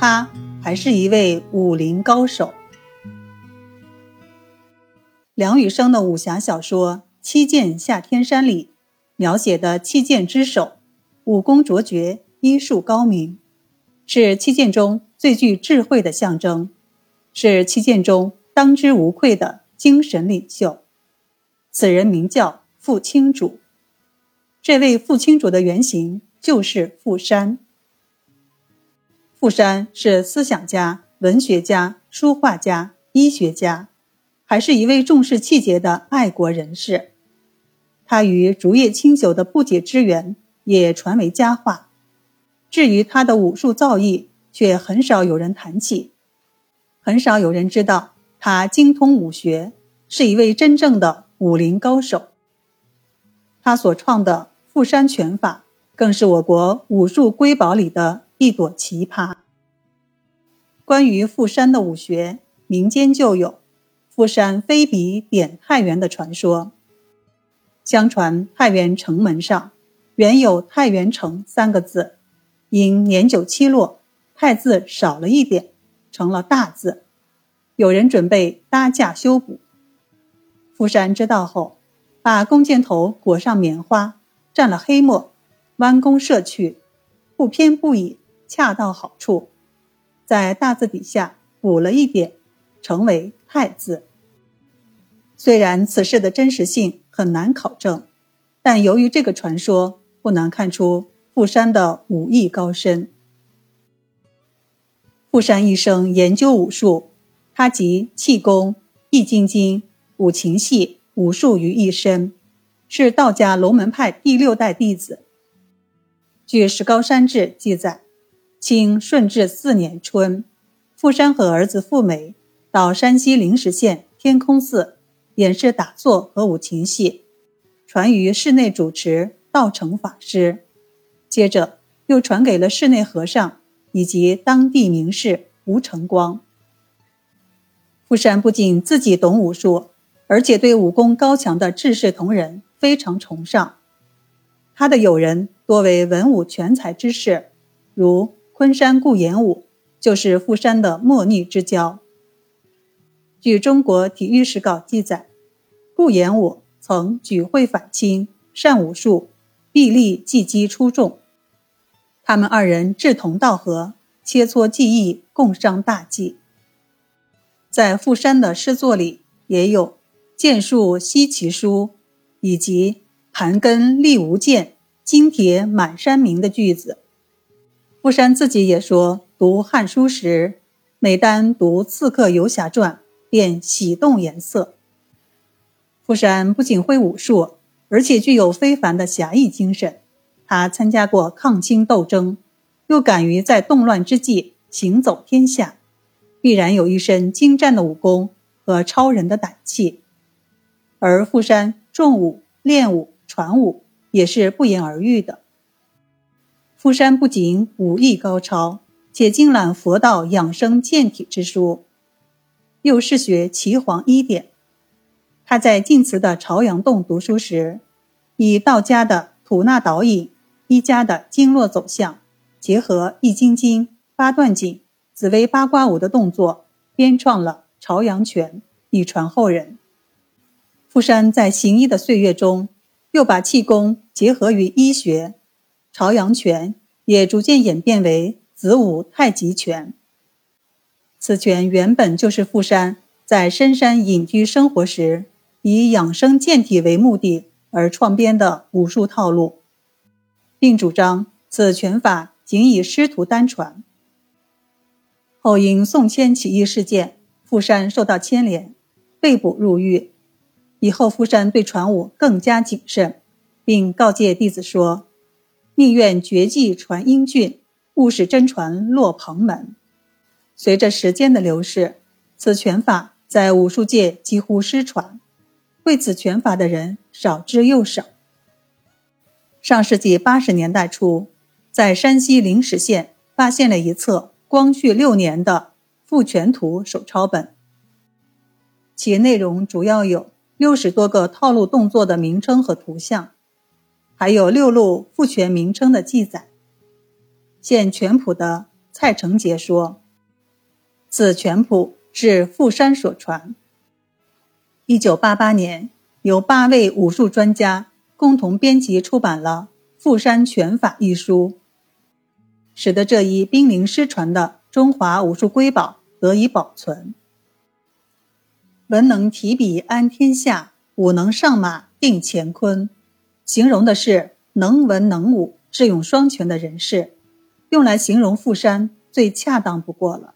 他还是一位武林高手。梁羽生的武侠小说《七剑下天山》里描写的七剑之首，武功卓绝，医术高明，是七剑中最具智慧的象征，是七剑中当之无愧的精神领袖。此人名叫傅青主。这位傅青主的原型就是傅山。傅山是思想家、文学家、书画家、医学家。还是一位重视气节的爱国人士，他与竹叶青酒的不解之缘也传为佳话。至于他的武术造诣，却很少有人谈起，很少有人知道他精通武学，是一位真正的武林高手。他所创的富山拳法，更是我国武术瑰宝里的一朵奇葩。关于富山的武学，民间就有。富山飞笔点太原的传说。相传太原城门上原有“太原城”三个字，因年久期落，“太”字少了一点，成了大字。有人准备搭架修补。富山知道后，把弓箭头裹上棉花，蘸了黑墨，弯弓射去，不偏不倚，恰到好处，在大字底下补了一点，成为“太”字。虽然此事的真实性很难考证，但由于这个传说，不难看出富山的武艺高深。富山一生研究武术，他集气功、易筋经、五禽戏、武术于一身，是道家龙门派第六代弟子。据《石高山志》记载，清顺治四年春，富山和儿子富美到山西灵石县天空寺。演示打坐和五禽戏，传于室内主持道成法师，接着又传给了室内和尚以及当地名士吴成光。富山不仅自己懂武术，而且对武功高强的志士同仁非常崇尚。他的友人多为文武全才之士，如昆山顾炎武就是富山的莫逆之交。据《中国体育史稿》记载。顾炎武曾举会反清，善武术，臂力技击出众。他们二人志同道合，切磋技艺，共商大计。在富山的诗作里，也有“剑术稀奇书”以及“盘根立无剑，金铁满山明”的句子。富山自己也说，读《汉书》时，每当读《刺客游侠传》，便喜动颜色。富山不仅会武术，而且具有非凡的侠义精神。他参加过抗清斗争，又敢于在动乱之际行走天下，必然有一身精湛的武功和超人的胆气。而富山重武、练武、传武也是不言而喻的。富山不仅武艺高超，且精览佛道养生健体之书，又嗜学岐黄医典。他在晋祠的朝阳洞读书时，以道家的吐纳导引、医家的经络走向，结合易筋经、八段锦、紫薇八卦舞的动作，编创了朝阳拳，以传后人。富山在行医的岁月中，又把气功结合于医学，朝阳拳也逐渐演变为子午太极拳。此拳原本就是富山在深山隐居生活时。以养生健体为目的而创编的武术套路，并主张此拳法仅以师徒单传。后因宋迁起义事件，富山受到牵连，被捕入狱。以后富山对传武更加谨慎，并告诫弟子说：“宁愿绝技传英俊，勿使真传落蓬门。”随着时间的流逝，此拳法在武术界几乎失传。会此拳法的人少之又少。上世纪八十年代初，在山西灵石县发现了一册光绪六年的《复拳图》手抄本，其内容主要有六十多个套路动作的名称和图像，还有六路复拳名称的记载。现拳谱的蔡成杰说：“此全谱是富山所传。”一九八八年，由八位武术专家共同编辑出版了《富山拳法》一书，使得这一濒临失传的中华武术瑰宝得以保存。文能提笔安天下，武能上马定乾坤，形容的是能文能武、智勇双全的人士，用来形容富山最恰当不过了。